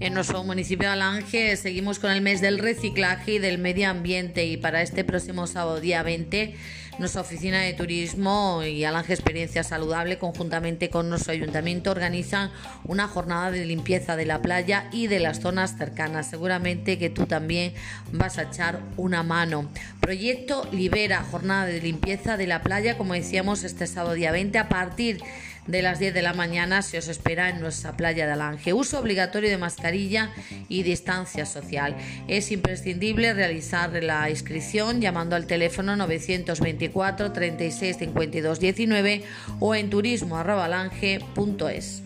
En nuestro municipio de Alange seguimos con el mes del reciclaje y del medio ambiente y para este próximo sábado día 20 nuestra oficina de turismo y Alange Experiencia Saludable conjuntamente con nuestro ayuntamiento organizan una jornada de limpieza de la playa y de las zonas cercanas. Seguramente que tú también vas a echar una mano. Proyecto Libera, jornada de limpieza de la playa, como decíamos este sábado día 20 a partir de las 10 de la mañana se os espera en nuestra playa de Alange. Uso obligatorio de mascarilla y distancia social. Es imprescindible realizar la inscripción llamando al teléfono 924 36 52 19 o en turismo.alange.es.